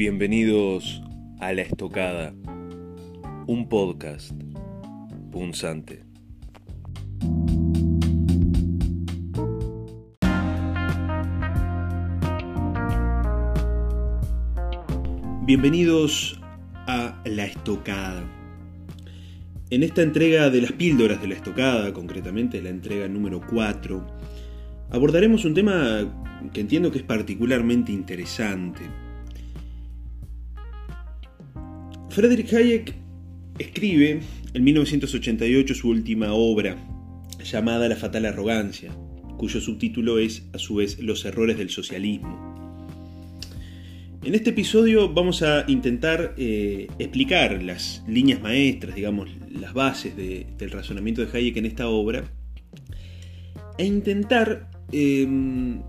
Bienvenidos a La Estocada, un podcast punzante. Bienvenidos a La Estocada. En esta entrega de las píldoras de La Estocada, concretamente la entrega número 4, abordaremos un tema que entiendo que es particularmente interesante Frederick Hayek escribe en 1988 su última obra, llamada La fatal arrogancia, cuyo subtítulo es a su vez Los errores del socialismo. En este episodio vamos a intentar eh, explicar las líneas maestras, digamos, las bases del razonamiento de Hayek en esta obra, e intentar em,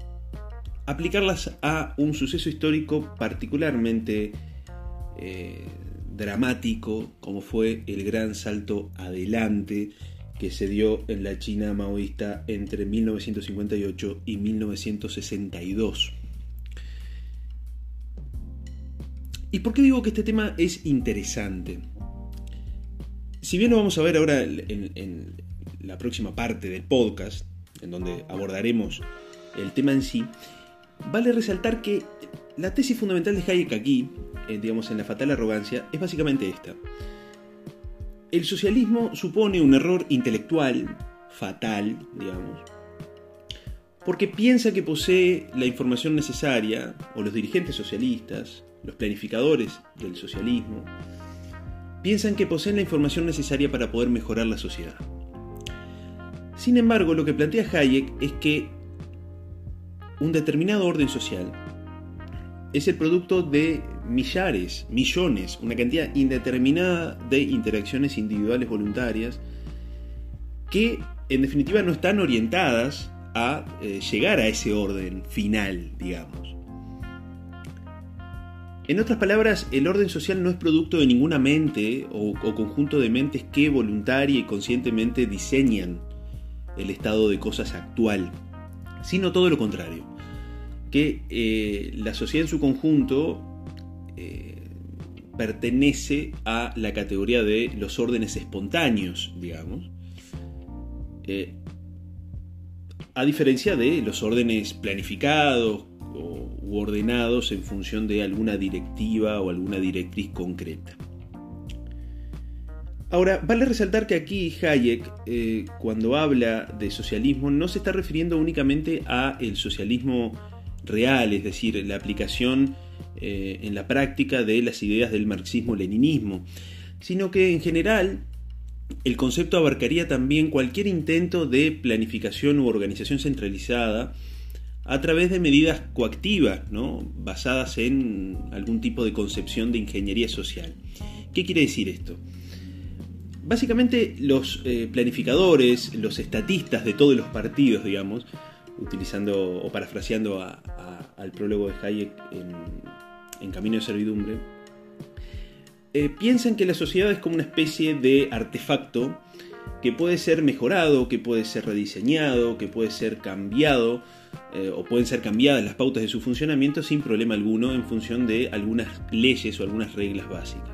aplicarlas a un suceso histórico particularmente eh, dramático como fue el gran salto adelante que se dio en la China maoísta entre 1958 y 1962. ¿Y por qué digo que este tema es interesante? Si bien lo vamos a ver ahora en, en la próxima parte del podcast, en donde abordaremos el tema en sí, vale resaltar que la tesis fundamental de Hayek aquí eh, digamos, en la fatal arrogancia, es básicamente esta. El socialismo supone un error intelectual, fatal, digamos, porque piensa que posee la información necesaria, o los dirigentes socialistas, los planificadores del socialismo, piensan que poseen la información necesaria para poder mejorar la sociedad. Sin embargo, lo que plantea Hayek es que un determinado orden social es el producto de millares, millones, una cantidad indeterminada de interacciones individuales voluntarias que en definitiva no están orientadas a eh, llegar a ese orden final, digamos. En otras palabras, el orden social no es producto de ninguna mente o, conjunto de mentes que voluntaria y conscientemente diseñan el estado de cosas actual, sino todo lo contrario que eh, la sociedad en su conjunto eh, pertenece a la categoría de los órdenes espontáneos, digamos, eh, a diferencia de los órdenes planificados u ordenados en función de alguna directiva o alguna directriz concreta. Ahora, vale resaltar que aquí Hayek, cuando habla de socialismo, no se está refiriendo únicamente a el socialismo real, es decir, la aplicación eh, en la práctica de las ideas del marxismo-leninismo, sino que en general el concepto abarcaría también cualquier intento de planificación u organización centralizada a través de medidas coactivas, ¿no? basadas en algún tipo de concepción de ingeniería social. ¿Qué quiere decir esto? Básicamente los eh, planificadores, los estatistas de todos los partidos, digamos, utilizando o parafraseando al prólogo de Hayek en, Camino de Servidumbre, eh, piensan que la sociedad es como una especie de artefacto que puede ser mejorado, que puede ser rediseñado, que puede ser cambiado, eh, o pueden ser cambiadas las pautas de su funcionamiento sin problema alguno en función de algunas leyes o algunas reglas básicas.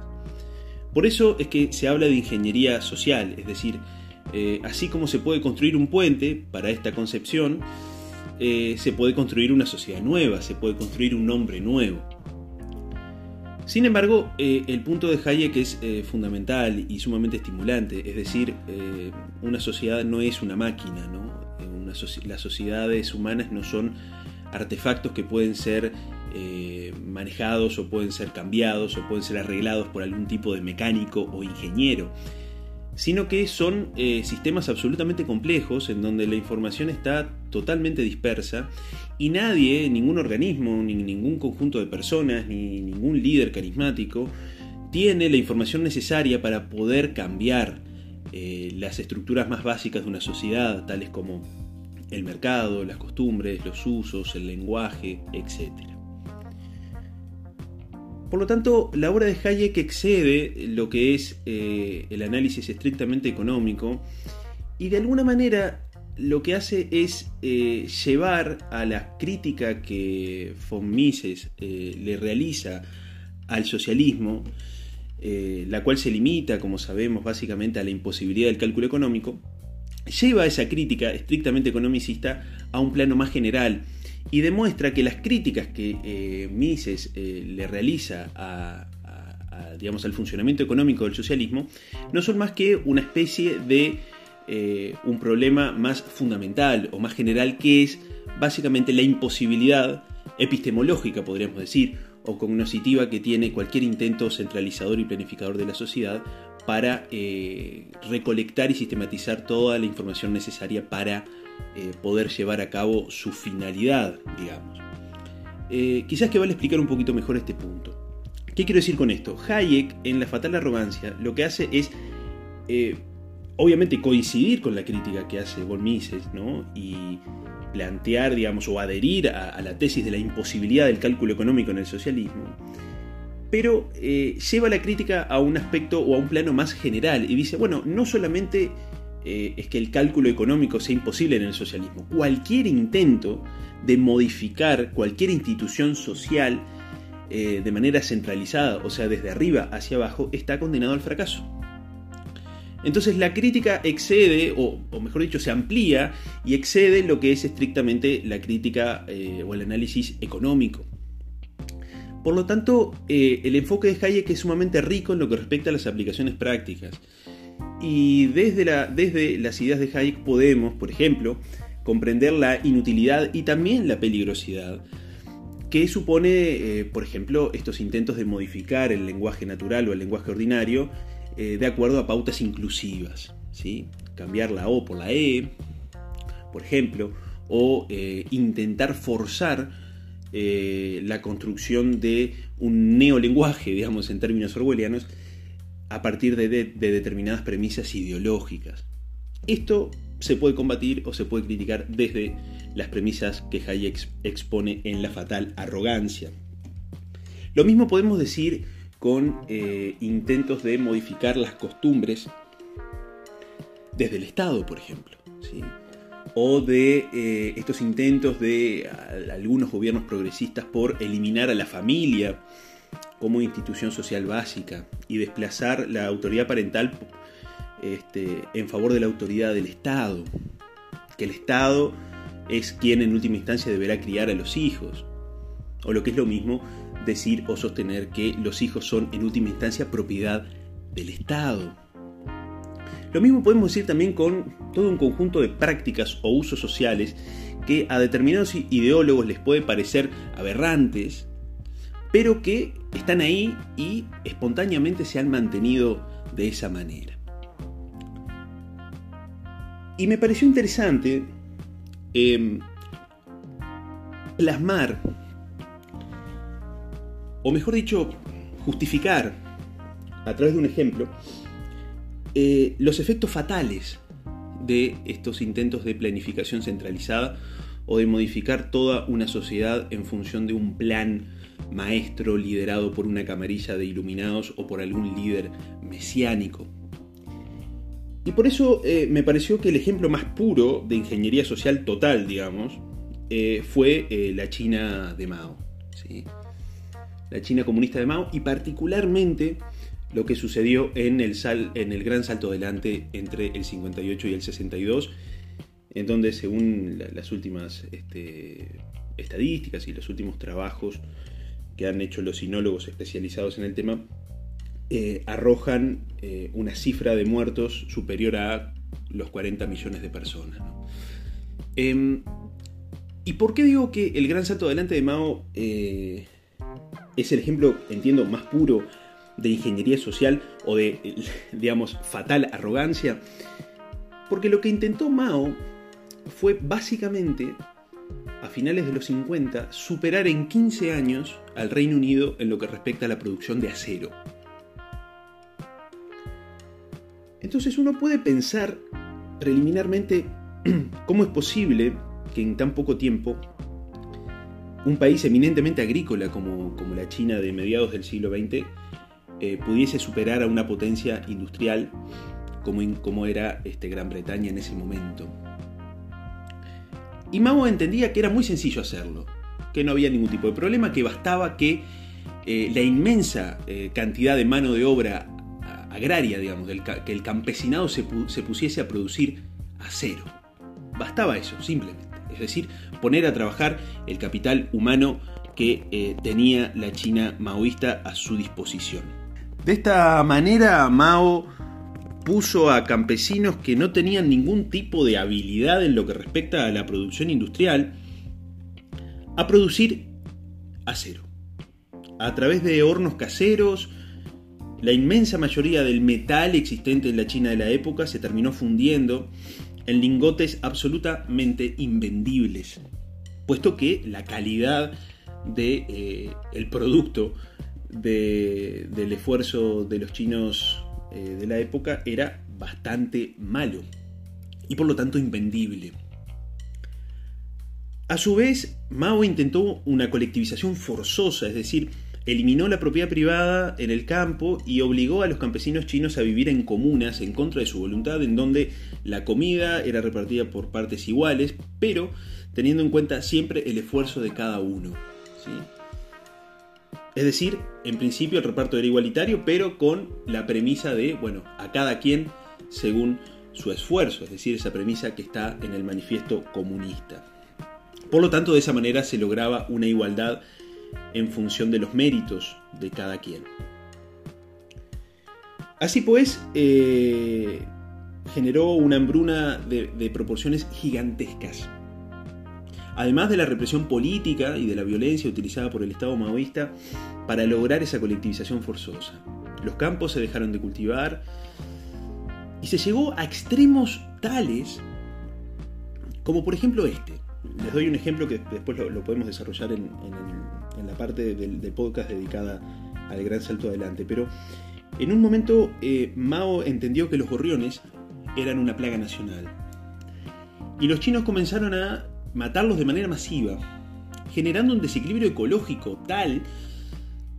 Por eso es que se habla de ingeniería social, es decir, eh, así como se puede construir un puente para esta concepción, eh, se puede construir una sociedad nueva, se puede construir un hombre nuevo. Sin embargo, eh, el punto de Hayek es eh, fundamental y sumamente estimulante, es decir, una sociedad no es una máquina, ¿no? las sociedades humanas no son artefactos que pueden ser manejados o pueden ser cambiados o pueden ser arreglados por algún tipo de mecánico o ingeniero sino que son eh, sistemas absolutamente complejos en donde la información está totalmente dispersa y nadie, ningún organismo, ni ningún conjunto de personas, ni ningún líder carismático tiene la información necesaria para poder cambiar eh, las estructuras más básicas de una sociedad, tales como el mercado, las costumbres, los usos, el lenguaje, etc. Por lo tanto, la obra de Hayek excede lo que es eh, el análisis estrictamente económico y de alguna manera lo que hace es eh, llevar a la crítica que von Mises eh, le realiza al socialismo, la cual se limita, como sabemos, básicamente a la imposibilidad del cálculo económico, lleva esa crítica estrictamente economicista a un plano más general y demuestra que las críticas que eh, Mises eh, le realiza a, digamos, al funcionamiento económico del socialismo no son más que una especie de eh, un problema más fundamental o más general que es básicamente la imposibilidad epistemológica, podríamos decir, o cognoscitiva que tiene cualquier intento centralizador y planificador de la sociedad para recolectar y sistematizar toda la información necesaria para eh, poder llevar a cabo su finalidad, digamos. Eh, quizás que vale explicar un poquito mejor este punto. ¿Qué quiero decir con esto? Hayek en La Fatal Arrogancia lo que hace es, eh, obviamente, coincidir con la crítica que hace von Mises, ¿no? Y plantear, digamos, o adherir a, la tesis de la imposibilidad del cálculo económico en el socialismo, pero lleva la crítica a un aspecto o a un plano más general y dice, bueno, no solamente eh, es que el cálculo económico sea imposible en el socialismo. Cualquier intento de modificar cualquier institución social eh, de manera centralizada, o sea, desde arriba hacia abajo, está condenado al fracaso. Entonces la crítica excede, o, mejor dicho, se amplía y excede lo que es estrictamente la crítica eh, o el análisis económico. Por lo tanto, el enfoque de Hayek es sumamente rico en lo que respecta a las aplicaciones prácticas. Y desde, desde las ideas de Hayek podemos, por ejemplo, comprender la inutilidad y también la peligrosidad que supone, eh, por ejemplo, estos intentos de modificar el lenguaje natural o el lenguaje ordinario eh, de acuerdo a pautas inclusivas. ¿sí? Cambiar la O por la E, por ejemplo, o eh, intentar forzar la construcción de un neolenguaje, digamos, en términos orwellianos, a partir de, determinadas premisas ideológicas. Esto se puede combatir o se puede criticar desde las premisas que Hayek expone en la fatal arrogancia. Lo mismo podemos decir con eh, intentos de modificar las costumbres desde el Estado, por ejemplo, o de eh, estos intentos de algunos gobiernos progresistas por eliminar a la familia como institución social básica y desplazar la autoridad parental este, en favor de la autoridad del Estado. Que el Estado es quien en última instancia deberá criar a los hijos. O lo que es lo mismo, decir o sostener que los hijos son en última instancia propiedad del Estado. Lo mismo podemos decir también con todo un conjunto de prácticas o usos sociales que a determinados ideólogos les puede parecer aberrantes, pero que están ahí y espontáneamente se han mantenido de esa manera. Y me pareció interesante em, plasmar, o mejor dicho, justificar a través de un ejemplo, eh, los efectos fatales de estos intentos de planificación centralizada o de modificar toda una sociedad en función de un plan maestro liderado por una camarilla de iluminados o por algún líder mesiánico. Y por eso eh, me pareció que el ejemplo más puro de ingeniería social total, digamos, eh, fue eh, la China de Mao. La China comunista de Mao y particularmente lo que sucedió en el, en el gran salto adelante entre el 58 y el 62, en donde según las últimas este, estadísticas y los últimos trabajos que han hecho los sinólogos especializados en el tema, eh, arrojan eh, una cifra de muertos superior a los 40 millones de personas. Em, ¿Y por qué digo que el gran salto adelante de Mao eh, es el ejemplo, entiendo, más puro de ingeniería social o de, digamos, fatal arrogancia? Porque lo que intentó Mao fue básicamente a finales de los 50, superar en 15 años al Reino Unido en lo que respecta a la producción de acero. Entonces uno puede pensar preliminarmente cómo es posible que en tan poco tiempo un país eminentemente agrícola como, como la China de mediados del siglo XX eh, pudiese superar a una potencia industrial como, como era este, Gran Bretaña en ese momento. Y Mao entendía que era muy sencillo hacerlo, que no había ningún tipo de problema, que bastaba que eh, la inmensa eh, cantidad de mano de obra agraria, digamos, que el campesinado se, pusiese a producir acero. Bastaba eso, simplemente. Es decir, poner a trabajar el capital humano que tenía la China maoísta a su disposición. De esta manera, Mao puso a campesinos que no tenían ningún tipo de habilidad en lo que respecta a la producción industrial a producir acero. A través de hornos caseros, la inmensa mayoría del metal existente en la China de la época se terminó fundiendo en lingotes absolutamente invendibles, puesto que la calidad del de, eh, producto del esfuerzo de los chinos eh, de la época era bastante malo y por lo tanto invendible. A su vez, Mao intentó una colectivización forzosa, es decir, eliminó la propiedad privada en el campo y obligó a los campesinos chinos a vivir en comunas en contra de su voluntad, en donde la comida era repartida por partes iguales, pero teniendo en cuenta siempre el esfuerzo de cada uno. Es decir, en principio el reparto era igualitario, pero con la premisa de, bueno, a cada quien según su esfuerzo, es decir, esa premisa que está en el manifiesto comunista. Por lo tanto, de esa manera se lograba una igualdad en función de los méritos de cada quien. Así pues, eh, generó una hambruna de, de proporciones gigantescas. Además de la represión política y de la violencia utilizada por el Estado maoísta para lograr esa colectivización forzosa. Los campos se dejaron de cultivar y se llegó a extremos tales como por ejemplo este. Les doy un ejemplo que después lo, podemos desarrollar en, la parte del, podcast dedicada al gran salto adelante. Pero en un momento eh, Mao entendió que los gorriones eran una plaga nacional. Y los chinos comenzaron a matarlos de manera masiva, generando un desequilibrio ecológico tal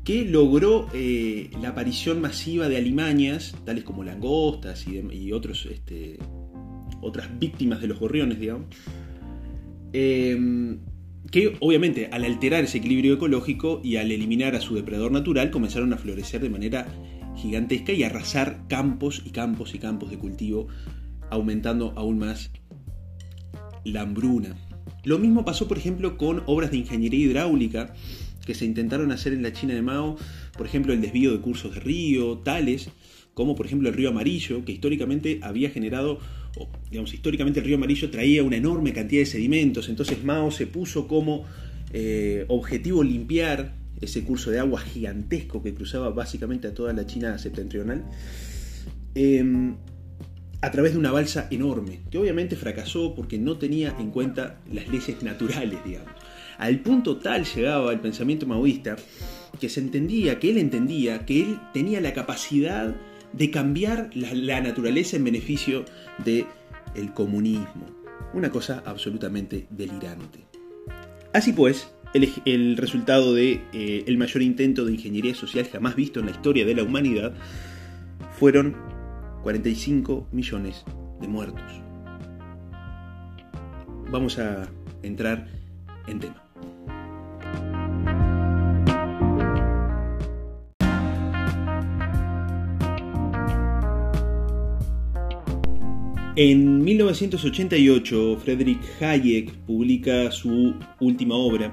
que logró eh, la aparición masiva de alimañas, tales como langostas y, otros, este, otras víctimas de los gorriones, digamos, Em, que obviamente al alterar ese equilibrio ecológico y al eliminar a su depredador natural comenzaron a florecer de manera gigantesca y arrasar campos y campos y campos de cultivo, aumentando aún más la hambruna. Lo mismo pasó, por ejemplo, con obras de ingeniería hidráulica que se intentaron hacer en la China de Mao, por ejemplo, el desvío de cursos de río, tales como por ejemplo el río Amarillo, que históricamente había generado digamos, históricamente el río Amarillo traía una enorme cantidad de sedimentos, entonces Mao se puso como eh, objetivo limpiar ese curso de agua gigantesco que cruzaba básicamente a toda la China septentrional, em, a través de una balsa enorme, que obviamente fracasó porque no tenía en cuenta las leyes naturales, digamos. Al punto tal llegaba el pensamiento maoísta que se entendía, que él entendía, que él tenía la capacidad de cambiar la, naturaleza en beneficio del el comunismo. Una cosa absolutamente delirante. Así pues, el, resultado de eh, el mayor intento de ingeniería social jamás visto en la historia de la humanidad fueron 45 millones de muertos. Vamos a entrar en tema. En 1988, Friedrich Hayek publica su última obra,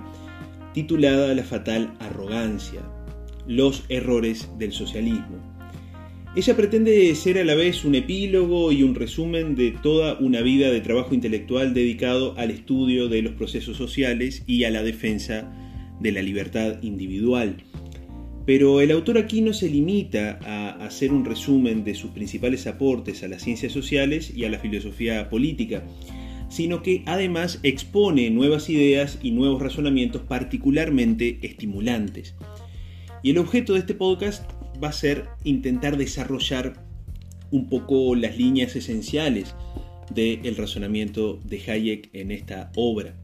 titulada La fatal arrogancia, los errores del socialismo. Ella pretende ser a la vez un epílogo y un resumen de toda una vida de trabajo intelectual dedicado al estudio de los procesos sociales y a la defensa de la libertad individual. Pero el autor aquí no se limita a hacer un resumen de sus principales aportes a las ciencias sociales y a la filosofía política, sino que además expone nuevas ideas y nuevos razonamientos particularmente estimulantes. Y el objeto de este podcast va a ser intentar desarrollar un poco las líneas esenciales del razonamiento de Hayek en esta obra.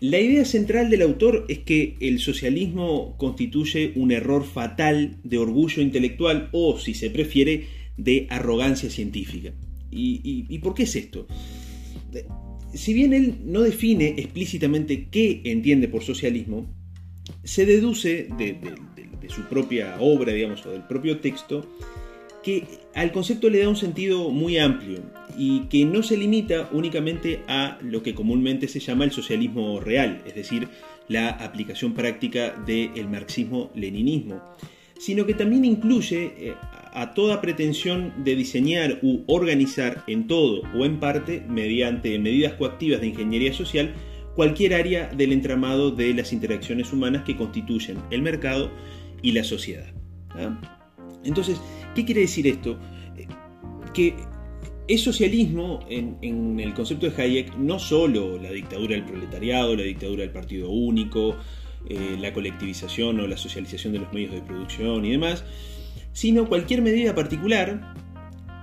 La idea central del autor es que el socialismo constituye un error fatal de orgullo intelectual o, si se prefiere, de arrogancia científica. ¿Y, por qué es esto? Si bien él no define explícitamente qué entiende por socialismo, se deduce de, su propia obra, digamos, o del propio texto, que al concepto le da un sentido muy amplio y que no se limita únicamente a lo que comúnmente se llama el socialismo real, es decir, la aplicación práctica del marxismo-leninismo, sino que también incluye eh, a toda pretensión de diseñar u organizar en todo o en parte, mediante medidas coactivas de ingeniería social, cualquier área del entramado de las interacciones humanas que constituyen el mercado y la sociedad. ¿ah? Entonces, ¿qué quiere decir esto? Que es socialismo en, el concepto de Hayek no solo la dictadura del proletariado, la dictadura del partido único, eh, la colectivización o la socialización de los medios de producción y demás, sino cualquier medida particular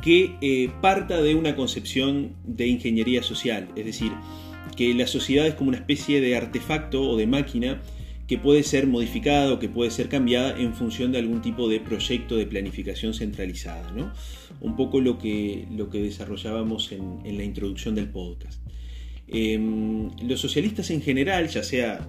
que eh, parta de una concepción de ingeniería social, es decir, que la sociedad es como una especie de artefacto o de máquina que puede ser modificada o que puede ser cambiada en función de algún tipo de proyecto de planificación centralizada. ¿no? Un poco lo que, lo que desarrollábamos en, la introducción del podcast. Em, los socialistas en general, ya sea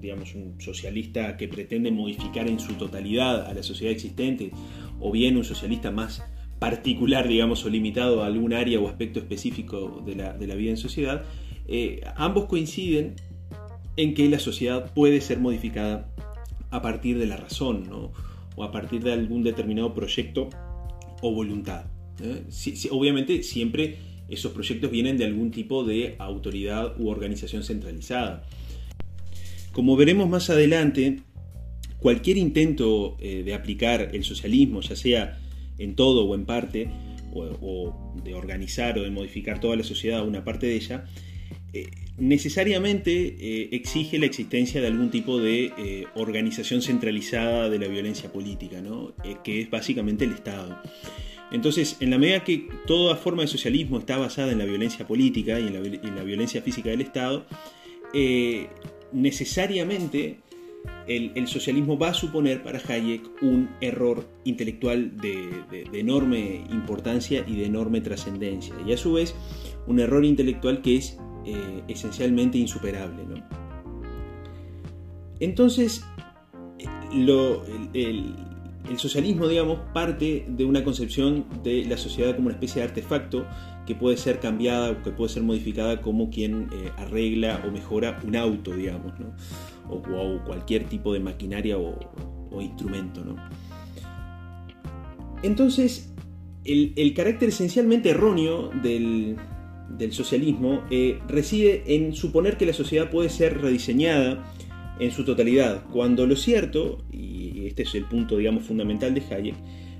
digamos, un socialista que pretende modificar en su totalidad a la sociedad existente, o bien un socialista más particular, digamos, o limitado a algún área o aspecto específico de la, de la vida en sociedad, eh, ambos coinciden en que la sociedad puede ser modificada a partir de la razón, o a partir de algún determinado proyecto o voluntad. ¿eh? obviamente siempre esos proyectos vienen de algún tipo de autoridad u organización centralizada. Como veremos más adelante, cualquier intento eh, de aplicar el socialismo, ya sea en todo o en parte, o, de organizar o de modificar toda la sociedad o una parte de ella, eh, necesariamente eh, exige la existencia de algún tipo de eh, organización centralizada de la violencia política, que es básicamente el Estado. Entonces, en la medida que toda forma de socialismo está basada en la violencia política y en la, violencia física del Estado, necesariamente el, socialismo va a suponer para Hayek un error intelectual de, enorme importancia y de enorme trascendencia, y a su vez un error intelectual que es eh, esencialmente insuperable. Entonces, el, socialismo, digamos, parte de una concepción de la sociedad como una especie de artefacto que puede ser cambiada o que puede ser modificada como quien eh, arregla o mejora un auto, digamos, o, cualquier tipo de maquinaria o, instrumento. Entonces, el carácter esencialmente erróneo del, del socialismo eh, reside en suponer que la sociedad puede ser rediseñada en su totalidad, cuando lo cierto, y este es el punto digamos fundamental de Hayek,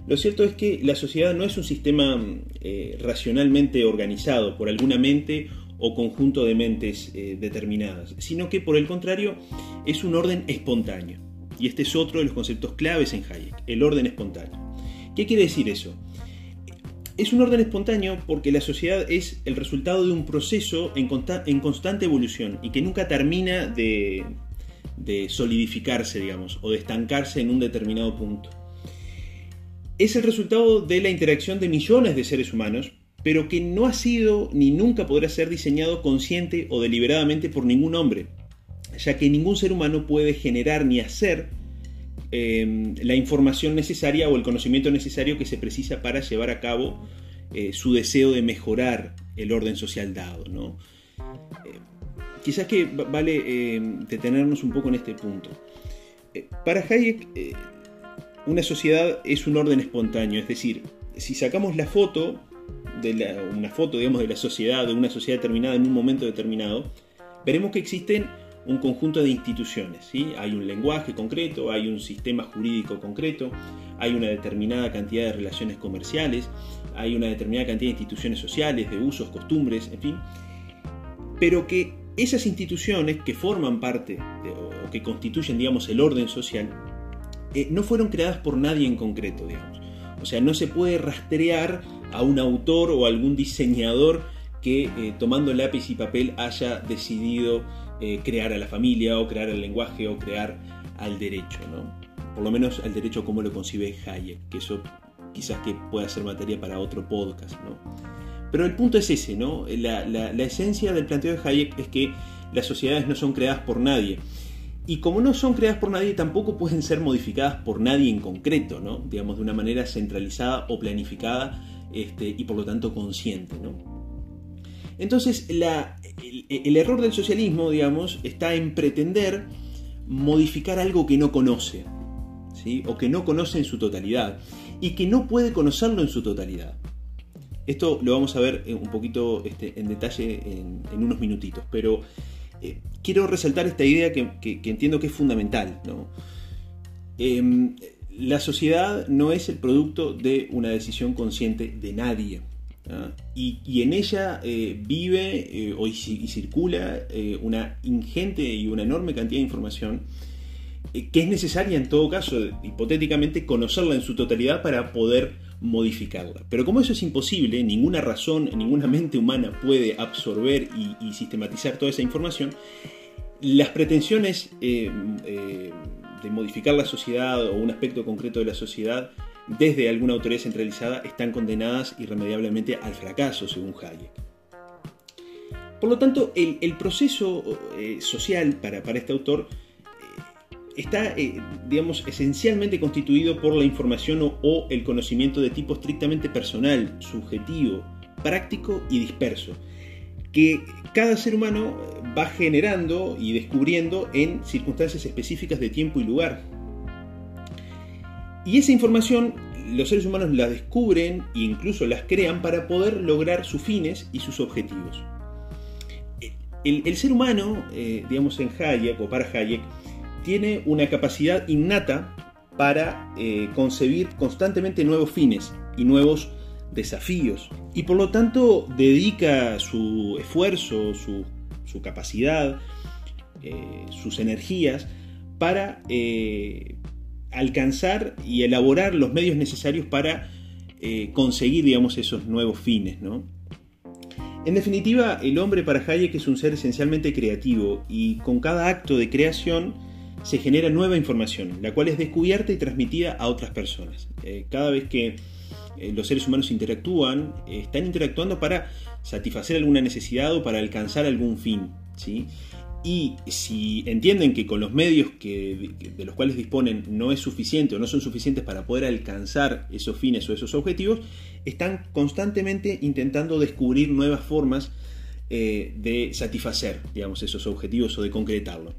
lo cierto es que la sociedad no es un sistema eh, racionalmente organizado por alguna mente o conjunto de mentes eh, determinadas, sino que por el contrario es un orden espontáneo. Y este es otro de los conceptos claves en Hayek, el orden espontáneo. ¿Qué quiere decir eso? Es un orden espontáneo porque la sociedad es el resultado de un proceso en, constante evolución y que nunca termina de, solidificarse, digamos, o de estancarse en un determinado punto. Es el resultado de la interacción de millones de seres humanos, pero que no ha sido ni nunca podrá ser diseñado consciente o deliberadamente por ningún hombre, ya que ningún ser humano puede generar ni hacer Em, la información necesaria o el conocimiento necesario que se precisa para llevar a cabo eh, su deseo de mejorar el orden social dado. ¿no? Eh, quizás que vale em, detenernos un poco en este punto. Eh, para Hayek, una sociedad es un orden espontáneo, es decir, si sacamos la foto, de una foto digamos, de la sociedad, de una sociedad determinada en un momento determinado, veremos que existen un conjunto de instituciones. ¿sí? Hay un lenguaje concreto, hay un sistema jurídico concreto, hay una determinada cantidad de relaciones comerciales, hay una determinada cantidad de instituciones sociales, de usos, costumbres, en fin. Pero que esas instituciones que forman parte o que constituyen, digamos, el orden social, eh, no fueron creadas por nadie en concreto, digamos. O sea, no se puede rastrear a un autor o algún diseñador que eh, tomando lápiz y papel haya decidido eh, crear a la familia o crear el lenguaje o crear al derecho, ¿no? Por lo menos al derecho como lo concibe Hayek, que eso quizás que pueda ser materia para otro podcast, ¿no? Pero el punto es ese, ¿no? La, esencia del planteo de Hayek es que las sociedades no son creadas por nadie. Y como no son creadas por nadie, tampoco pueden ser modificadas por nadie en concreto, ¿no? Digamos, de una manera centralizada o planificada este, y por lo tanto consciente, ¿no? Entonces, el, error del socialismo, digamos, está en pretender modificar algo que no conoce, ¿sí? o que no conoce en su totalidad, y que no puede conocerlo en su totalidad. Esto lo vamos a ver un poquito este, en detalle en, unos minutitos, pero eh, quiero resaltar esta idea que, entiendo que es fundamental. Em, la sociedad no es el producto de una decisión consciente de nadie. Y, en ella eh, vive eh, y, circula eh, una ingente y una enorme cantidad de información que es necesaria en todo caso, hipotéticamente, conocerla en su totalidad para poder modificarla. Pero como eso es imposible, ninguna razón, ninguna mente humana puede absorber y, sistematizar toda esa información, las pretensiones de modificar la sociedad o un aspecto concreto de la sociedad desde alguna autoridad centralizada están condenadas irremediablemente al fracaso, según Hayek. Por lo tanto, el, proceso eh, social para, este autor eh, está, eh, digamos, esencialmente constituido por la información o, el conocimiento de tipo estrictamente personal, subjetivo, práctico y disperso, que cada ser humano va generando y descubriendo en circunstancias específicas de tiempo y lugar, y esa información los seres humanos la descubren e incluso las crean para poder lograr sus fines y sus objetivos. El, ser humano, eh, digamos en Hayek o para Hayek, tiene una capacidad innata para eh, concebir constantemente nuevos fines y nuevos desafíos. Y por lo tanto dedica su esfuerzo, su, capacidad, eh, sus energías para alcanzar y elaborar los medios necesarios para eh, conseguir, digamos, esos nuevos fines, ¿no? En definitiva, el hombre para Hayek es un ser esencialmente creativo y con cada acto de creación se genera nueva información, la cual es descubierta y transmitida a otras personas. Eh, cada vez que eh, los seres humanos interactúan, están interactuando para satisfacer alguna necesidad o para alcanzar algún fin. ¿sí? Y si entienden que con los medios que, de los cuales disponen no es suficiente o no son suficientes para poder alcanzar esos fines o esos objetivos, están constantemente intentando descubrir nuevas formas eh, de satisfacer digamos, esos objetivos o de concretarlos.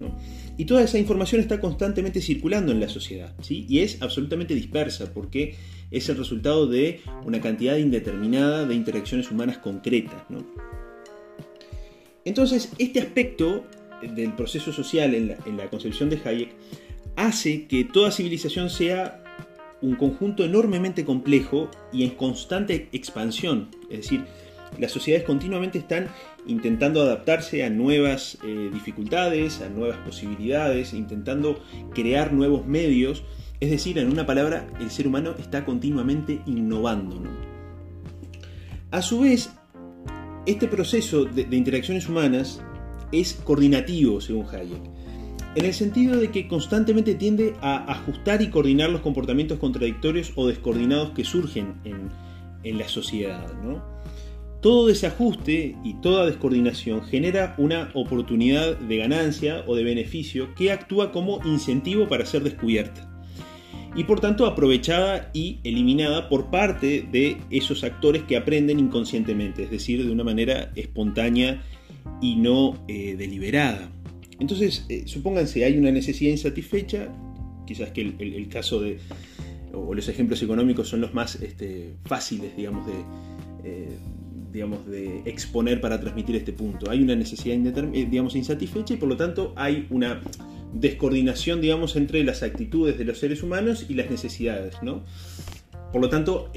Y toda esa información está constantemente circulando en la sociedad ¿sí? y es absolutamente dispersa porque es el resultado de una cantidad indeterminada de interacciones humanas concretas. Entonces, este aspecto del proceso social en la, concepción de Hayek hace que toda civilización sea un conjunto enormemente complejo y en constante expansión. Es decir, las sociedades continuamente están intentando adaptarse a nuevas eh, dificultades, a nuevas posibilidades, intentando crear nuevos medios. Es decir, en una palabra, el ser humano está continuamente innovando. A su vez, este proceso de interacciones humanas es coordinativo, según Hayek, en el sentido de que constantemente tiende a ajustar y coordinar los comportamientos contradictorios o descoordinados que surgen en, la sociedad. Todo desajuste y toda descoordinación genera una oportunidad de ganancia o de beneficio que actúa como incentivo para ser descubierta y por tanto aprovechada y eliminada por parte de esos actores que aprenden inconscientemente, es decir, de una manera espontánea y no eh, deliberada. Entonces, eh, supónganse, hay una necesidad insatisfecha, quizás que el, caso de, o los ejemplos económicos son los más este, fáciles, digamos, de, eh, digamos, de exponer para transmitir este punto. Hay una necesidad, digamos, insatisfecha y por lo tanto hay una descoordinación, digamos, entre las actitudes de los seres humanos y las necesidades, ¿no? Por lo tanto,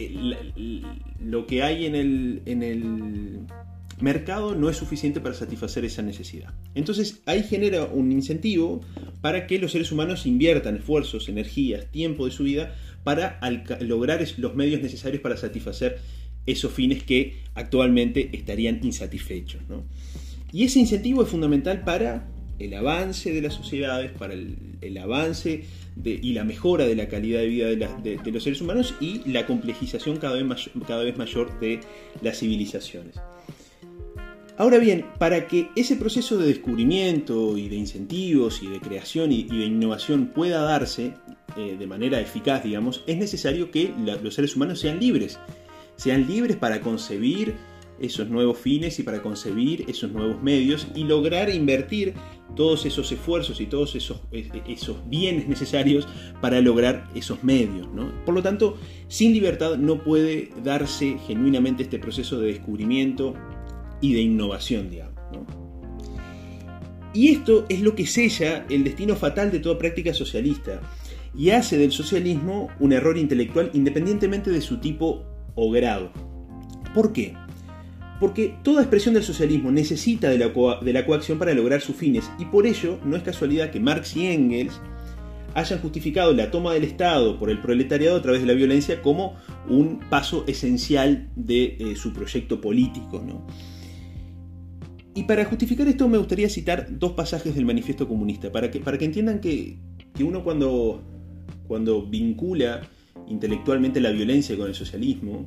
lo que hay en el mercado no es suficiente para satisfacer esa necesidad. Entonces ahí genera un incentivo para que los seres humanos inviertan esfuerzos, energías, tiempo de su vida para lograr los medios necesarios para satisfacer esos fines que actualmente estarían insatisfechos. Y ese incentivo es fundamental para el avance de las sociedades, para el, avance y la mejora de la calidad de vida de, los seres humanos y la complejización cada vez, cada vez mayor de las civilizaciones. Ahora bien, para que ese proceso de descubrimiento y de incentivos y de creación y, de innovación pueda darse eh, de manera eficaz, digamos, es necesario que los seres humanos sean libres. Sean libres para concebir esos nuevos fines y para concebir esos nuevos medios y lograr invertir todos esos esfuerzos y todos esos, esos bienes necesarios para lograr esos medios. Por lo tanto, sin libertad no puede darse genuinamente este proceso de descubrimiento y de innovación, digamos. Y esto es lo que sella el destino fatal de toda práctica socialista y hace del socialismo un error intelectual independientemente de su tipo o grado. ¿Por qué? Porque toda expresión del socialismo necesita de la, de la coacción para lograr sus fines y por ello no es casualidad que Marx y Engels hayan justificado la toma del Estado por el proletariado a través de la violencia como un paso esencial de eh, su proyecto político. ¿no? Y para justificar esto me gustaría citar dos pasajes del manifiesto comunista, para que, para que entiendan que, uno cuando, cuando vincula intelectualmente la violencia con el socialismo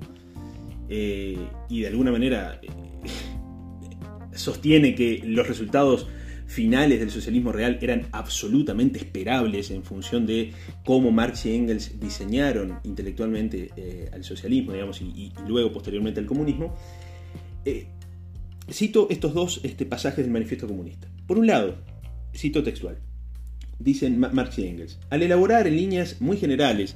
eh, y de alguna manera eh, sostiene que los resultados finales del socialismo real eran absolutamente esperables en función de cómo Marx y Engels diseñaron intelectualmente eh, al socialismo, digamos, y, luego posteriormente al comunismo, Cito estos dos este, pasajes del Manifiesto Comunista. Por un lado, cito textual, dicen Marx y Engels, al elaborar en líneas muy generales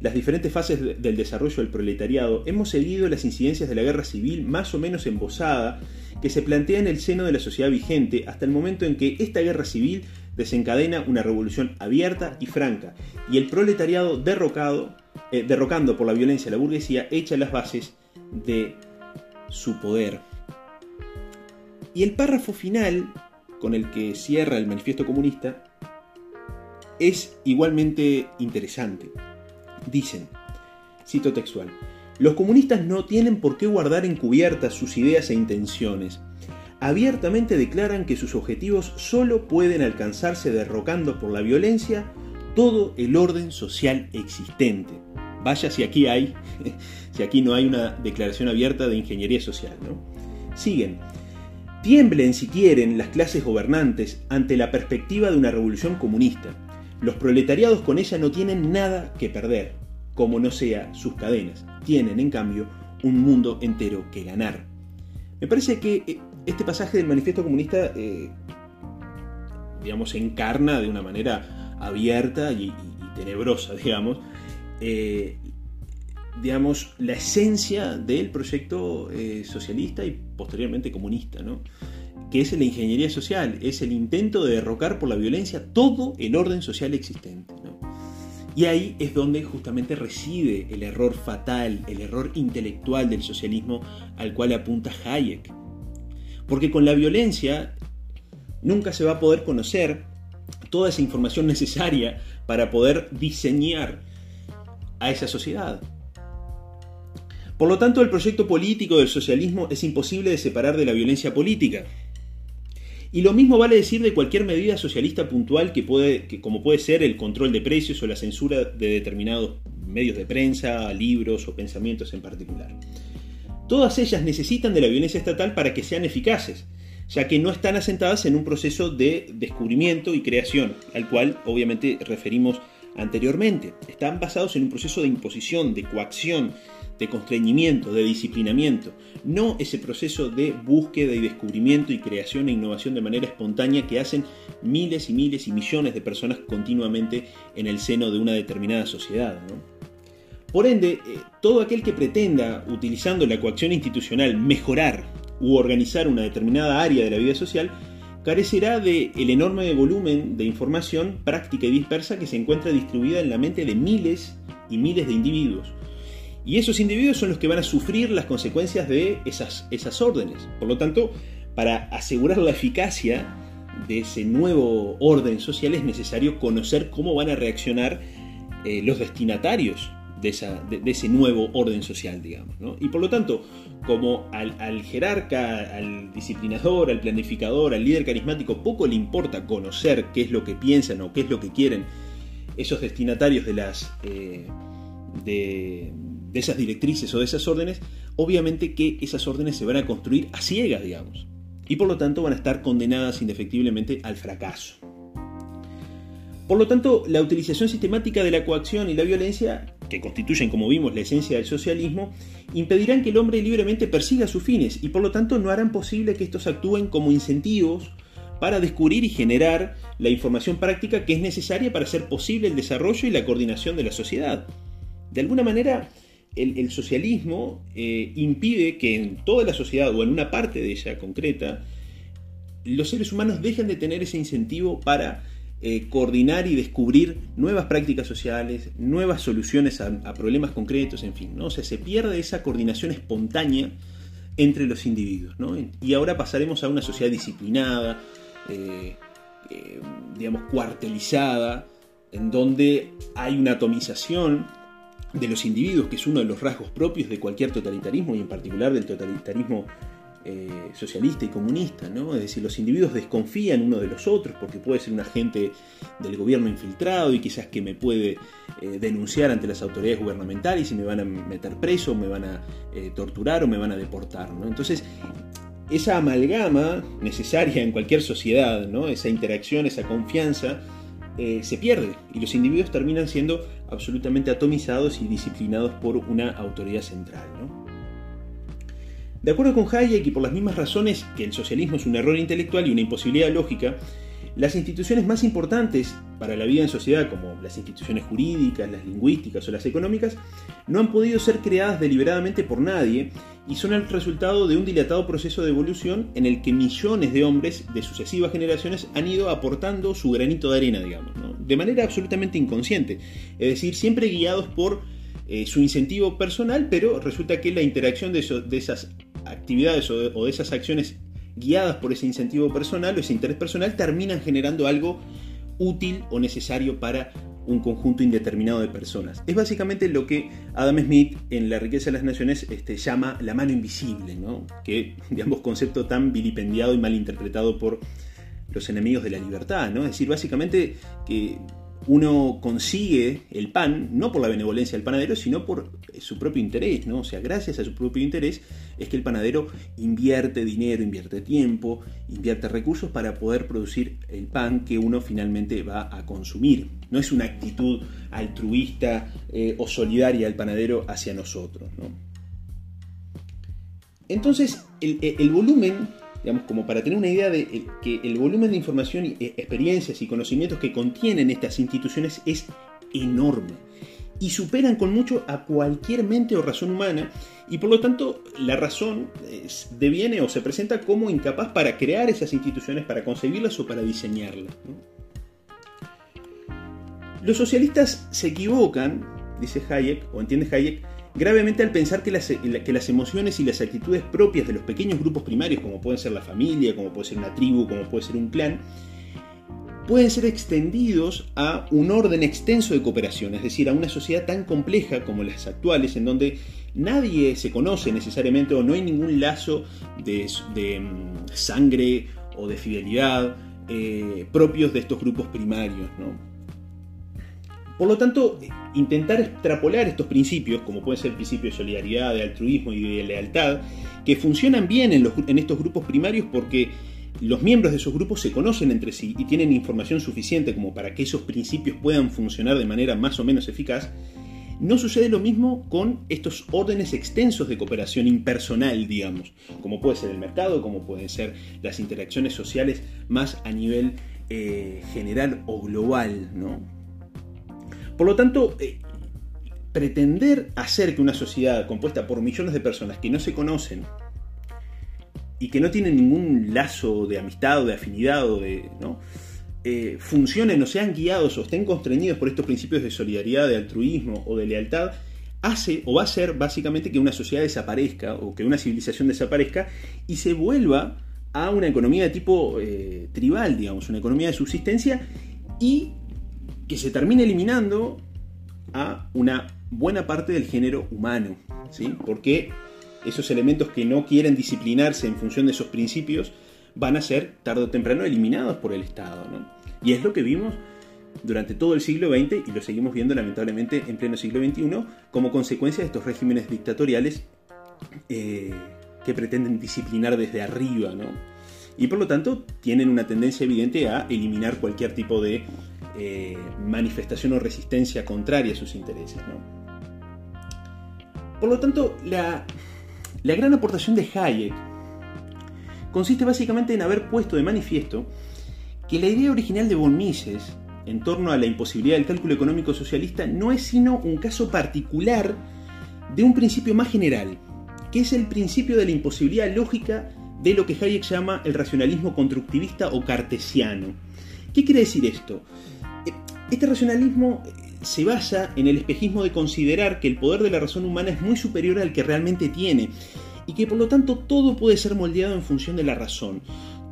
las diferentes fases del desarrollo del proletariado, hemos seguido las incidencias de la guerra civil más o menos embosada que se plantea en el seno de la sociedad vigente hasta el momento en que esta guerra civil desencadena una revolución abierta y franca, y el proletariado derrocado, eh, derrocando por la violencia a la burguesía, echa las bases de su poder. Y el párrafo final, con el que cierra el manifiesto comunista, es igualmente interesante. Dicen, cito textual, los comunistas no tienen por qué guardar encubiertas sus ideas e intenciones. Abiertamente declaran que sus objetivos solo pueden alcanzarse derrocando por la violencia todo el orden social existente. Vaya si aquí hay, si aquí no hay una declaración abierta de ingeniería social, ¿no? Siguen. Tiemblen si quieren las clases gobernantes ante la perspectiva de una revolución comunista. Los proletariados con ella no tienen nada que perder, como no sea sus cadenas. Tienen, en cambio, un mundo entero que ganar. Me parece que eh, este pasaje del manifiesto comunista, eh, digamos, encarna de una manera abierta y, tenebrosa, digamos, eh, digamos, la esencia del proyecto eh, socialista y posteriormente comunista, ¿no? que es la ingeniería social, es el intento de derrocar por la violencia todo el orden social existente. Y ahí es donde justamente reside el error fatal, el error intelectual del socialismo al cual apunta Hayek. Porque con la violencia nunca se va a poder conocer toda esa información necesaria para poder diseñar a esa sociedad. Por lo tanto, el proyecto político del socialismo es imposible de separar de la violencia política. Y lo mismo vale decir de cualquier medida socialista puntual que puede, como puede ser el control de precios o la censura de determinados medios de prensa, libros o pensamientos en particular. Todas ellas necesitan de la violencia estatal para que sean eficaces, ya que no están asentadas en un proceso de descubrimiento y creación, al cual obviamente referimos anteriormente. Están basados en un proceso de imposición, de coacción, de constreñimiento, de disciplinamiento, no ese proceso de búsqueda y descubrimiento y creación e innovación de manera espontánea que hacen miles y miles y millones de personas continuamente en el seno de una determinada sociedad. Por ende, eh, todo aquel que pretenda, utilizando la coacción institucional, mejorar u organizar una determinada área de la vida social, carecerá del el enorme volumen de información práctica y dispersa que se encuentra distribuida en la mente de miles y miles de individuos, y esos individuos son los que van a sufrir las consecuencias de esas, esas órdenes. Por lo tanto, para asegurar la eficacia de ese nuevo orden social es necesario conocer cómo van a reaccionar eh, los destinatarios de, ese nuevo orden social, digamos. Y por lo tanto, como al, al, jerarca, al disciplinador, al planificador, al líder carismático, poco le importa conocer qué es lo que piensan o qué es lo que quieren esos destinatarios de las... Eh, de, de esas directrices o de esas órdenes, obviamente que esas órdenes se van a construir a ciegas, digamos. y por lo tanto van a estar condenadas indefectiblemente al fracaso. Por lo tanto, la utilización sistemática de la coacción y la violencia, que constituyen, como vimos, la esencia del socialismo, impedirán que el hombre libremente persiga sus fines y por lo tanto no harán posible que estos actúen como incentivos para descubrir y generar la información práctica que es necesaria para hacer posible el desarrollo y la coordinación de la sociedad. De alguna manera, el, socialismo eh, impide que en toda la sociedad o en una parte de ella concreta, los seres humanos dejen de tener ese incentivo para eh, coordinar y descubrir nuevas prácticas sociales, nuevas soluciones a, problemas concretos, en fin, ¿no? O sea, se pierde esa coordinación espontánea entre los individuos, ¿no? Y ahora pasaremos a una sociedad disciplinada, eh, digamos, cuartelizada, en donde hay una atomización de los individuos, que es uno de los rasgos propios de cualquier totalitarismo y en particular del totalitarismo eh, socialista y comunista, ¿no? Es decir, los individuos desconfían uno de los otros porque puede ser un agente del gobierno infiltrado y quizás que me puede eh, denunciar ante las autoridades gubernamentales y me van a meter preso, me van a eh, torturar o me van a deportar, ¿no? Entonces, esa amalgama necesaria en cualquier sociedad, ¿no? Esa interacción, esa confianza, eh, se pierde y los individuos terminan siendo absolutamente atomizados y disciplinados por una autoridad central. De acuerdo con Hayek y por las mismas razones que el socialismo es un error intelectual y una imposibilidad lógica, las instituciones más importantes para la vida en sociedad, como las instituciones jurídicas, las lingüísticas o las económicas, no han podido ser creadas deliberadamente por nadie y son el resultado de un dilatado proceso de evolución en el que millones de hombres de sucesivas generaciones han ido aportando su granito de arena, digamos, de manera absolutamente inconsciente, es decir, siempre guiados por eh, su incentivo personal, pero resulta que la interacción de, esas actividades o de esas acciones guiadas por ese incentivo personal o ese interés personal, terminan generando algo útil o necesario para un conjunto indeterminado de personas. Es básicamente lo que Adam Smith en La riqueza de las naciones este, llama la mano invisible, ¿no? que de ambos conceptos tan vilipendiado y malinterpretado por los enemigos de la libertad, ¿no? es decir, básicamente que uno consigue el pan no por la benevolencia del panadero, sino por su propio interés, ¿no? O sea, gracias a su propio interés es que el panadero invierte dinero, invierte tiempo, invierte recursos para poder producir el pan que uno finalmente va a consumir. No es una actitud altruista eh, o solidaria del panadero hacia nosotros, ¿no? Entonces, el volumen digamos, como para tener una idea de eh, que el volumen de información, eh, experiencias y conocimientos que contienen estas instituciones es enorme y superan con mucho a cualquier mente o razón humana y por lo tanto la razón deviene o se presenta como incapaz para crear esas instituciones, para concebirlas o para diseñarlas. Los socialistas se equivocan, dice Hayek, o entiende Hayek, gravemente al pensar que las, emociones y las actitudes propias de los pequeños grupos primarios, como pueden ser la familia, como puede ser una tribu, como puede ser un clan, pueden ser extendidos a un orden extenso de cooperación, es decir, a una sociedad tan compleja como las actuales, en donde nadie se conoce necesariamente o no hay ningún lazo de, mm, sangre o de fidelidad eh, propios de estos grupos primarios. ¿no? Por lo tanto, intentar extrapolar estos principios, como puede ser el principio de solidaridad, de altruismo y de lealtad, que funcionan bien en, estos grupos primarios porque los miembros de esos grupos se conocen entre sí y tienen información suficiente como para que esos principios puedan funcionar de manera más o menos eficaz, no sucede lo mismo con estos órdenes extensos de cooperación impersonal, digamos, como puede ser el mercado, como pueden ser las interacciones sociales más a nivel eh, general o global, ¿no? Por lo tanto, eh, pretender hacer que una sociedad compuesta por millones de personas que no se conocen y que no tienen ningún lazo de amistad o de afinidad o de, ¿no? Eh, funcionen o sean guiados o estén constreñidos por estos principios de solidaridad, de altruismo o de lealtad, hace o va a hacer básicamente que una sociedad desaparezca o que una civilización desaparezca y se vuelva a una economía de tipo eh, tribal, digamos, una economía de subsistencia y que se termina eliminando a una buena parte del género humano, ¿sí? Porque esos elementos que no quieren disciplinarse en función de esos principios van a ser tarde o temprano eliminados por el Estado, Y es lo que vimos durante todo el siglo XX y lo seguimos viendo lamentablemente en pleno siglo XXI como consecuencia de estos regímenes dictatoriales eh, que pretenden disciplinar desde arriba, ¿no? Y por lo tanto tienen una tendencia evidente a eliminar cualquier tipo de eh, manifestación o resistencia contraria a sus intereses. Por lo tanto, la, la gran aportación de Hayek consiste básicamente en haber puesto de manifiesto que la idea original de von Mises en torno a la imposibilidad del cálculo económico socialista no es sino un caso particular de un principio más general, que es el principio de la imposibilidad lógica de lo que Hayek llama el racionalismo constructivista o cartesiano. ¿Qué quiere decir esto? Este racionalismo se basa en el espejismo de considerar que el poder de la razón humana es muy superior al que realmente tiene y que por lo tanto todo puede ser moldeado en función de la razón.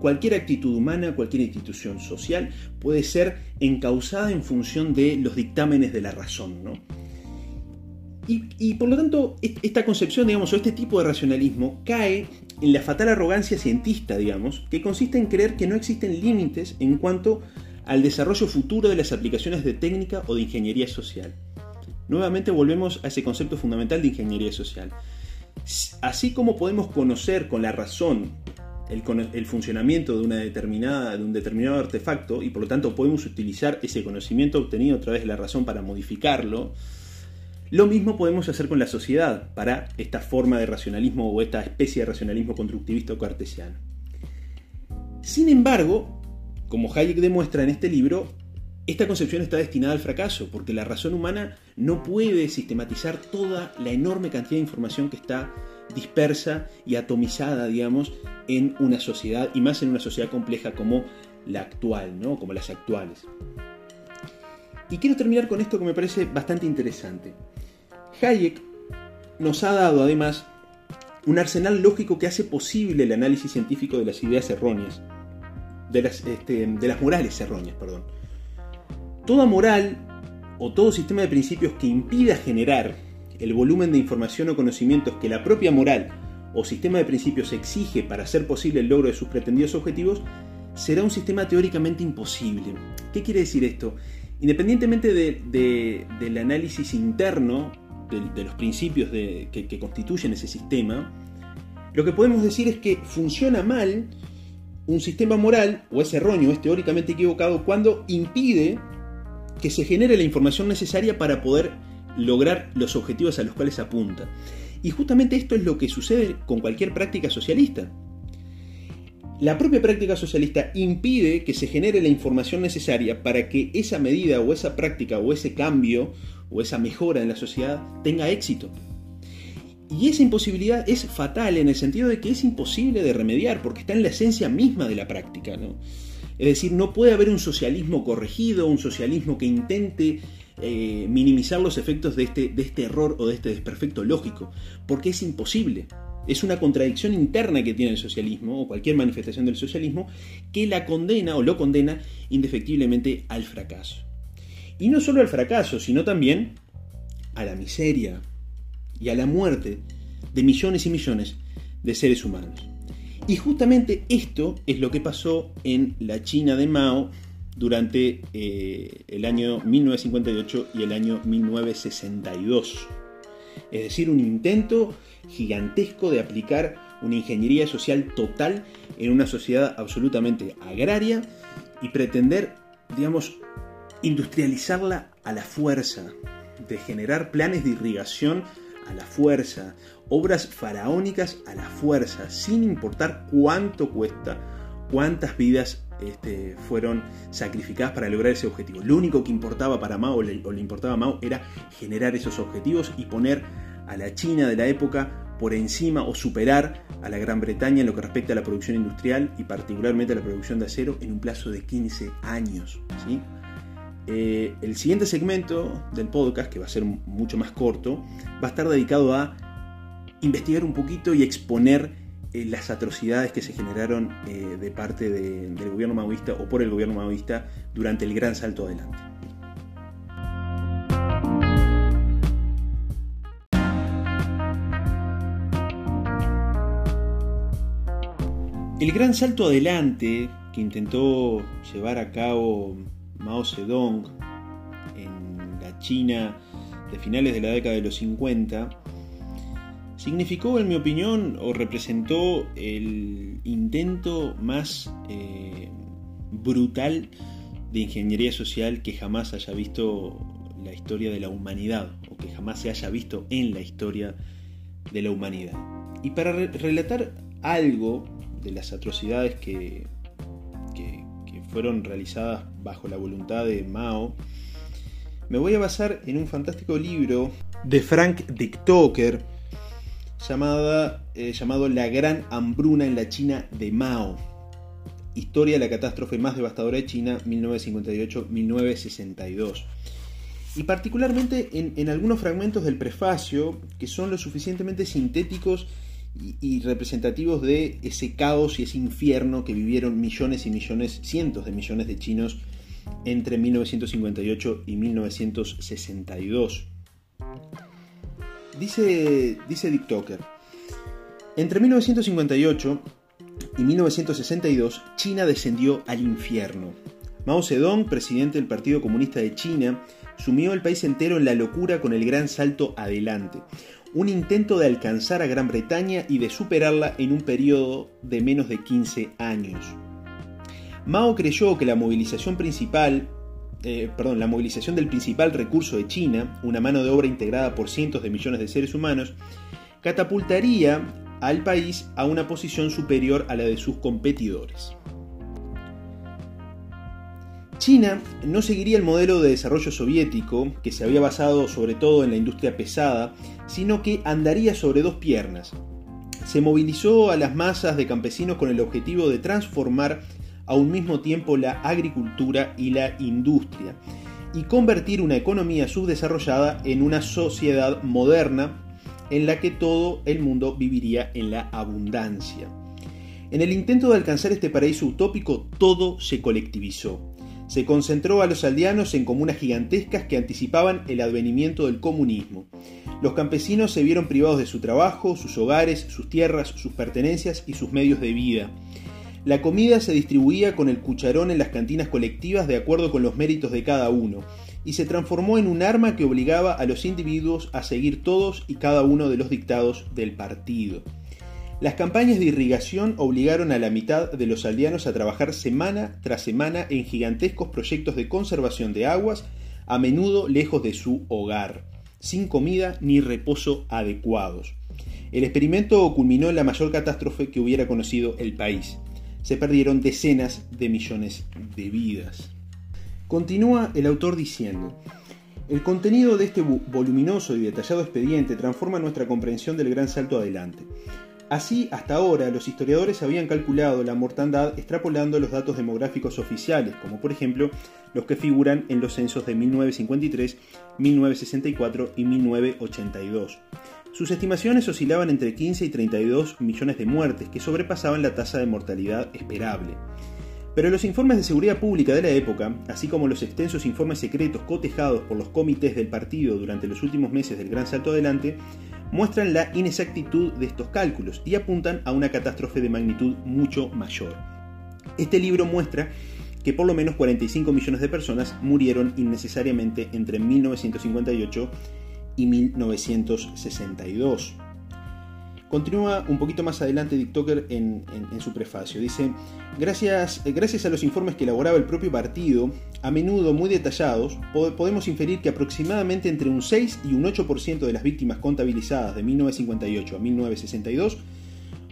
Cualquier actitud humana, cualquier institución social puede ser encausada en función de los dictámenes de la razón. ¿no? Y, por lo tanto, esta concepción, digamos, o este tipo de racionalismo cae en la fatal arrogancia cientista, digamos, que consiste en creer que no existen límites en cuanto al desarrollo futuro de las aplicaciones de técnica o de ingeniería social. Nuevamente volvemos a ese concepto fundamental de ingeniería social. Así como podemos conocer con la razón el, funcionamiento de, una determinada, de un determinado artefacto y por lo tanto podemos utilizar ese conocimiento obtenido a través de la razón para modificarlo, lo mismo podemos hacer con la sociedad para esta forma de racionalismo o esta especie de racionalismo constructivista o cartesiano. Sin embargo, como Hayek demuestra en este libro, esta concepción está destinada al fracaso, porque la razón humana no puede sistematizar toda la enorme cantidad de información que está dispersa y atomizada, digamos, en una sociedad, y más en una sociedad compleja como la actual, ¿no? Como las actuales. Y quiero terminar con esto que me parece bastante interesante. Hayek nos ha dado además un arsenal lógico que hace posible el análisis científico de las ideas erróneas, de las, este, de las morales erróneas, perdón. Toda moral o todo sistema de principios que impida generar el volumen de información o conocimientos que la propia moral o sistema de principios exige para hacer posible el logro de sus pretendidos objetivos, será un sistema teóricamente imposible. ¿Qué quiere decir esto? Independientemente del análisis interno de, los principios que, que constituyen ese sistema, lo que podemos decir es que funciona mal un sistema moral, o es erróneo, es teóricamente equivocado, cuando impide que se genere la información necesaria para poder lograr los objetivos a los cuales apunta. Y justamente esto es lo que sucede con cualquier práctica socialista. La propia práctica socialista impide que se genere la información necesaria para que esa medida o esa práctica o ese cambio o esa mejora en la sociedad tenga éxito. Y esa imposibilidad es fatal en el sentido de que es imposible de remediar porque está en la esencia misma de la práctica. ¿no? Es decir, no puede haber un socialismo corregido, un socialismo que intente eh, minimizar los efectos de este, de este error o de este desperfecto lógico, porque es imposible. Es una contradicción interna que tiene el socialismo o cualquier manifestación del socialismo que la condena o lo condena indefectiblemente al fracaso. Y no solo al fracaso, sino también a la miseria y a la muerte de millones y millones de seres humanos. Y justamente esto es lo que pasó en la China de Mao durante eh, el año 1958 y el año 1962. Es decir, un intento gigantesco de aplicar una ingeniería social total en una sociedad absolutamente agraria y pretender, digamos, industrializarla a la fuerza, de generar planes de irrigación a la fuerza, obras faraónicas a la fuerza, sin importar cuánto cuesta, cuántas vidas este, fueron sacrificadas para lograr ese objetivo. Lo único que importaba para Mao o le, importaba a Mao era generar esos objetivos y poner a la China de la época por encima o superar a la Gran Bretaña en lo que respecta a la producción industrial y particularmente a la producción de acero en un plazo de 15 años. ¿sí? Eh, el siguiente segmento del podcast, que va a ser mucho más corto, va a estar dedicado a investigar un poquito y exponer eh, las atrocidades que se generaron eh, de parte del gobierno maoísta o por el gobierno maoísta durante el gran salto adelante. El gran salto adelante que intentó llevar a cabo Mao Zedong en la China de finales de la década de los 50 significó, en mi opinión, o representó el intento más eh, brutal de ingeniería social que jamás haya visto la historia de la humanidad, o que jamás se haya visto en la historia de la humanidad. Y para relatar algo de las atrocidades que, que, fueron realizadas bajo la voluntad de Mao, me voy a basar en un fantástico libro de Frank Dicktoker llamada, eh, llamado La Gran Hambruna en la China de Mao. Historia de la catástrofe más devastadora de China 1958-1962. Y particularmente en, algunos fragmentos del prefacio que son lo suficientemente sintéticos y, representativos de ese caos y ese infierno que vivieron millones y millones, cientos de millones de chinos entre 1958 y 1962. Dice, dice Dick Toker, entre 1958 y 1962 China descendió al infierno. Mao Zedong, presidente del Partido Comunista de China, sumió al país entero en la locura con el gran salto adelante, un intento de alcanzar a Gran Bretaña y de superarla en un periodo de menos de 15 años. Mao creyó que la movilización principal, eh, perdón, la movilización del principal recurso de China, una mano de obra integrada por cientos de millones de seres humanos, catapultaría al país a una posición superior a la de sus competidores. China no seguiría el modelo de desarrollo soviético, que se había basado sobre todo en la industria pesada, sino que andaría sobre dos piernas. Se movilizó a las masas de campesinos con el objetivo de transformar a un mismo tiempo la agricultura y la industria, y convertir una economía subdesarrollada en una sociedad moderna en la que todo el mundo viviría en la abundancia. En el intento de alcanzar este paraíso utópico, todo se colectivizó se concentró a los aldeanos en comunas gigantescas que anticipaban el advenimiento del comunismo. Los campesinos se vieron privados de su trabajo, sus hogares, sus tierras, sus pertenencias y sus medios de vida. La comida se distribuía con el cucharón en las cantinas colectivas de acuerdo con los méritos de cada uno, y se transformó en un arma que obligaba a los individuos a seguir todos y cada uno de los dictados del partido. Las campañas de irrigación obligaron a la mitad de los aldeanos a trabajar semana tras semana en gigantescos proyectos de conservación de aguas, a menudo lejos de su hogar, sin comida ni reposo adecuados. El experimento culminó en la mayor catástrofe que hubiera conocido el país. Se perdieron decenas de millones de vidas. Continúa el autor diciendo, el contenido de este voluminoso y detallado expediente transforma nuestra comprensión del gran salto adelante. Así, hasta ahora, los historiadores habían calculado la mortandad extrapolando los datos demográficos oficiales, como por ejemplo los que figuran en los censos de 1953, 1964 y 1982. Sus estimaciones oscilaban entre 15 y 32 millones de muertes, que sobrepasaban la tasa de mortalidad esperable. Pero los informes de seguridad pública de la época, así como los extensos informes secretos cotejados por los comités del partido durante los últimos meses del Gran Salto Adelante, muestran la inexactitud de estos cálculos y apuntan a una catástrofe de magnitud mucho mayor. Este libro muestra que por lo menos 45 millones de personas murieron innecesariamente entre 1958 y 1962. Continúa un poquito más adelante Dick en, su prefacio. Dice, gracias, gracias a los informes que elaboraba el propio partido, a menudo muy detallados, podemos inferir que aproximadamente entre un 6 y un 8% de las víctimas contabilizadas de 1958 a 1962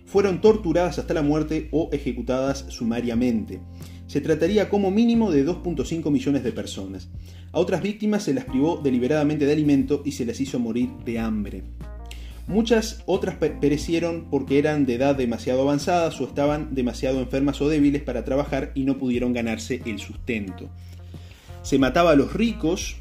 fueron torturadas hasta la muerte o ejecutadas sumariamente. Se trataría como mínimo de 2.5 millones de personas. A otras víctimas se las privó deliberadamente de alimento y se las hizo morir de hambre. Muchas otras perecieron porque eran de edad demasiado avanzadas o estaban demasiado enfermas o débiles para trabajar y no pudieron ganarse el sustento. Se mataba a los ricos,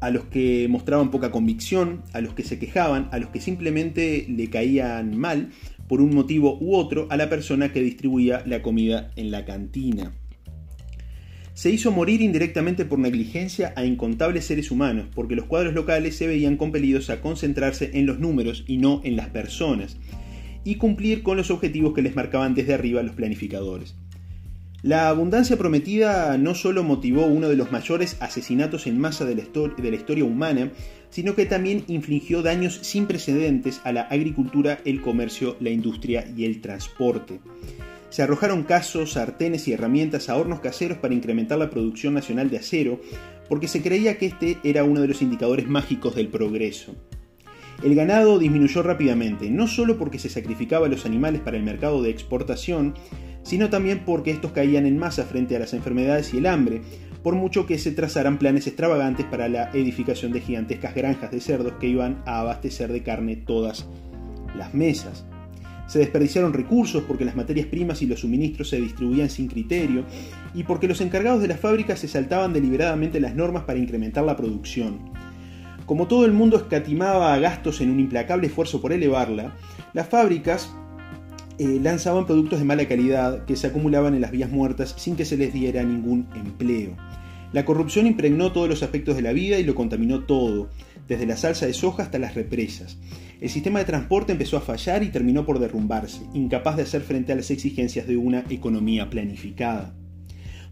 a los que mostraban poca convicción, a los que se quejaban, a los que simplemente le caían mal por un motivo u otro a la persona que distribuía la comida en la cantina se hizo morir indirectamente por negligencia a incontables seres humanos, porque los cuadros locales se veían compelidos a concentrarse en los números y no en las personas, y cumplir con los objetivos que les marcaban desde arriba los planificadores. La abundancia prometida no solo motivó uno de los mayores asesinatos en masa de la, historia humana, sino que también infligió daños sin precedentes a la agricultura, el comercio, la industria y el transporte. Se arrojaron casos, sartenes y herramientas a hornos caseros para incrementar la producción nacional de acero, porque se creía que este era uno de los indicadores mágicos del progreso. El ganado disminuyó rápidamente, no solo porque se sacrificaba a los animales para el mercado de exportación, sino también porque estos caían en masa frente a las enfermedades y el hambre, por mucho que se trazaran planes extravagantes para la edificación de gigantescas granjas de cerdos que iban a abastecer de carne todas las mesas. Se desperdiciaron recursos porque las materias primas y los suministros se distribuían sin criterio y porque los encargados de las fábricas se saltaban deliberadamente las normas para incrementar la producción. Como todo el mundo escatimaba gastos en un implacable esfuerzo por elevarla, las fábricas eh, lanzaban productos de mala calidad que se acumulaban en las vías muertas sin que se les diera ningún empleo. La corrupción impregnó todos los aspectos de la vida y lo contaminó todo, desde la salsa de soja hasta las represas. El sistema de transporte empezó a fallar y terminó por derrumbarse, incapaz de hacer frente a las exigencias de una economía planificada.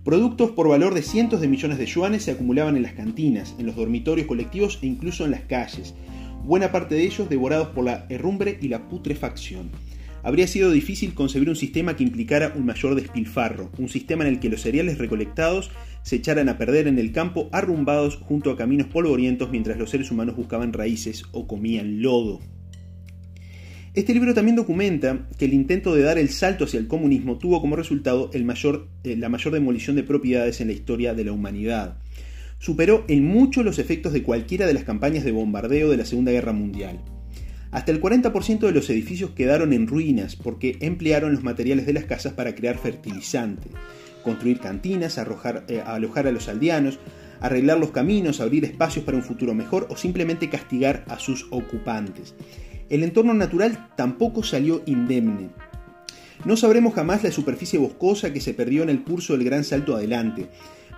Productos por valor de cientos de millones de yuanes se acumulaban en las cantinas, en los dormitorios colectivos e incluso en las calles, buena parte de ellos devorados por la herrumbre y la putrefacción. Habría sido difícil concebir un sistema que implicara un mayor despilfarro, un sistema en el que los cereales recolectados se echaran a perder en el campo arrumbados junto a caminos polvorientos mientras los seres humanos buscaban raíces o comían lodo. Este libro también documenta que el intento de dar el salto hacia el comunismo tuvo como resultado eh, la mayor demolición de propiedades en la historia de la humanidad. Superó en mucho los efectos de cualquiera de las campañas de bombardeo de la Segunda Guerra Mundial. Hasta el 40% de los edificios quedaron en ruinas porque emplearon los materiales de las casas para crear fertilizante construir cantinas, eh, alojar a los aldeanos, arreglar los caminos, abrir espacios para un futuro mejor o simplemente castigar a sus ocupantes. El entorno natural tampoco salió indemne. No sabremos jamás la superficie boscosa que se perdió en el curso del gran salto adelante,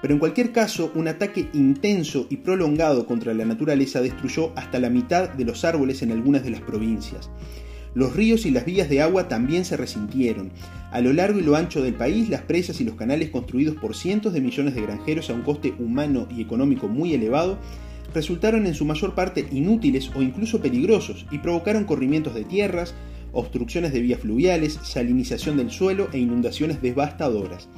pero en cualquier caso un ataque intenso y prolongado contra la naturaleza destruyó hasta la mitad de los árboles en algunas de las provincias. Los ríos y las vías de agua también se resintieron. A lo largo y lo ancho del país, las presas y los canales construidos por cientos de millones de granjeros a un coste humano y económico muy elevado resultaron en su mayor parte inútiles o incluso peligrosos y provocaron corrimientos de tierras, obstrucciones de vías fluviales, salinización del suelo e inundaciones devastadoras.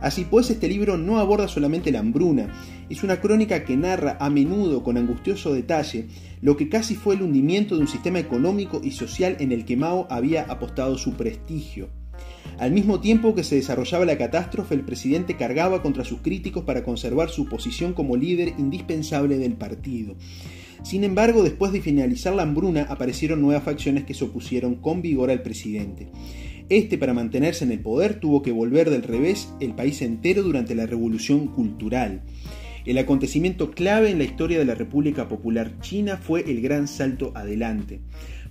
Así pues, este libro no aborda solamente la hambruna, es una crónica que narra a menudo con angustioso detalle lo que casi fue el hundimiento de un sistema económico y social en el que Mao había apostado su prestigio. Al mismo tiempo que se desarrollaba la catástrofe, el presidente cargaba contra sus críticos para conservar su posición como líder indispensable del partido. Sin embargo, después de finalizar la hambruna, aparecieron nuevas facciones que se opusieron con vigor al presidente. Este, para mantenerse en el poder, tuvo que volver del revés el país entero durante la Revolución Cultural. El acontecimiento clave en la historia de la República Popular China fue el gran salto adelante.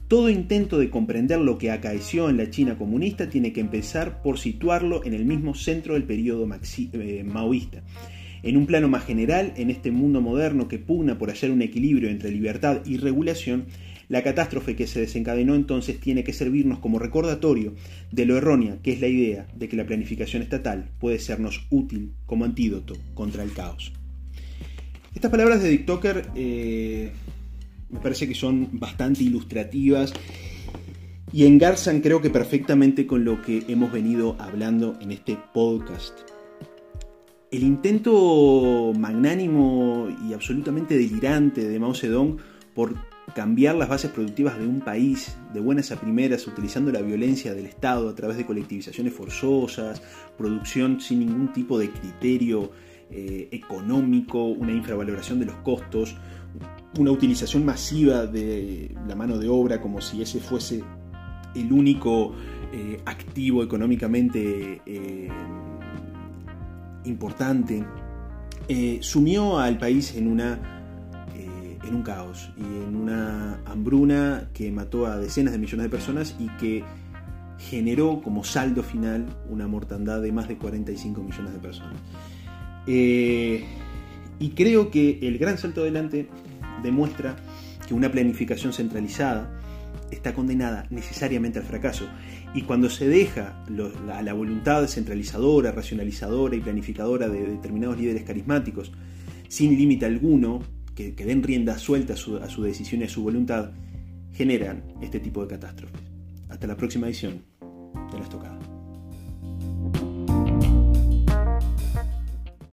Todo intento de comprender lo que acaeció en la China comunista tiene que empezar por situarlo en el mismo centro del periodo eh, maoísta. En un plano más general, en este mundo moderno que pugna por hallar un equilibrio entre libertad y regulación, la catástrofe que se desencadenó entonces tiene que servirnos como recordatorio de lo errónea que es la idea de que la planificación estatal puede sernos útil como antídoto contra el caos. Estas palabras de Dick Tucker eh, me parece que son bastante ilustrativas y engarzan creo que perfectamente con lo que hemos venido hablando en este podcast. El intento magnánimo y absolutamente delirante de Mao Zedong por cambiar las bases productivas de un país de buenas a primeras utilizando la violencia del Estado a través de colectivizaciones forzosas, producción sin ningún tipo de criterio eh, económico, una infravaloración de los costos, una utilización masiva de la mano de obra como si ese fuese el único eh, activo económicamente eh, importante, sumió al país en una en un caos y en una hambruna que mató a decenas de millones de personas y que generó como saldo final una mortandad de más de 45 millones de personas. Eh, y creo que el gran salto adelante demuestra que una planificación centralizada está condenada necesariamente al fracaso Y cuando se deja a la voluntad centralizadora, racionalizadora y planificadora de determinados líderes carismáticos, sin límite alguno, que, den rienda suelta a su, a su decisión y a su voluntad, generan este tipo de catástrofes. Hasta la próxima edición de La Estocada.